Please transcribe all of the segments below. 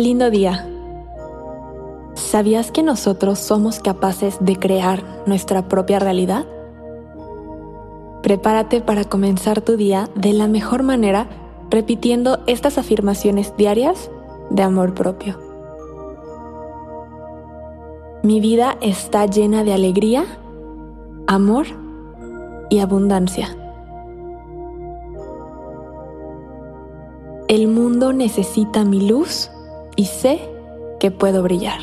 Lindo día. ¿Sabías que nosotros somos capaces de crear nuestra propia realidad? Prepárate para comenzar tu día de la mejor manera repitiendo estas afirmaciones diarias de amor propio. Mi vida está llena de alegría, amor y abundancia. El mundo necesita mi luz y sé que puedo brillar.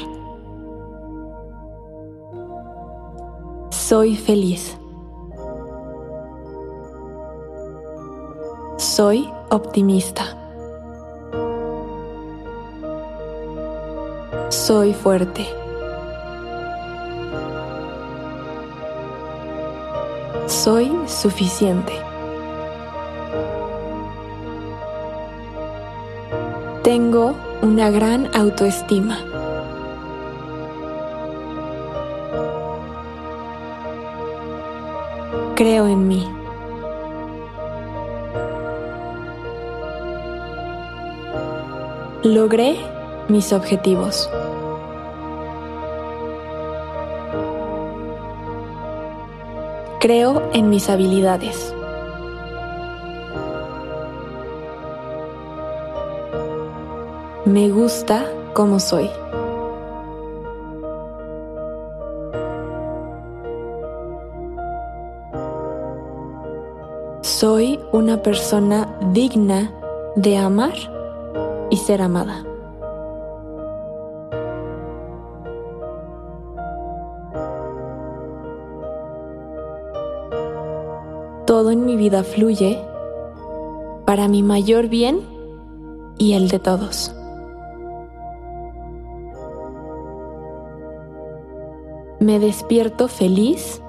Soy feliz. Soy optimista. Soy fuerte. Soy suficiente. Tengo una gran autoestima. Creo en mí. Logré mis objetivos. Creo en mis habilidades. Me gusta como soy. Soy una persona digna de amar y ser amada. Todo en mi vida fluye para mi mayor bien y el de todos. Me despierto feliz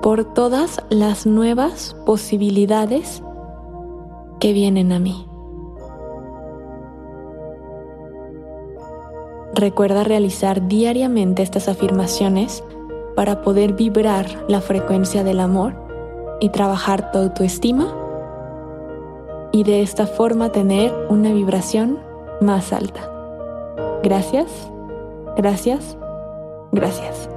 por todas las nuevas posibilidades que vienen a mí. Recuerda realizar diariamente estas afirmaciones para poder vibrar la frecuencia del amor y trabajar tu autoestima y de esta forma tener una vibración más alta. Gracias, gracias Gracias.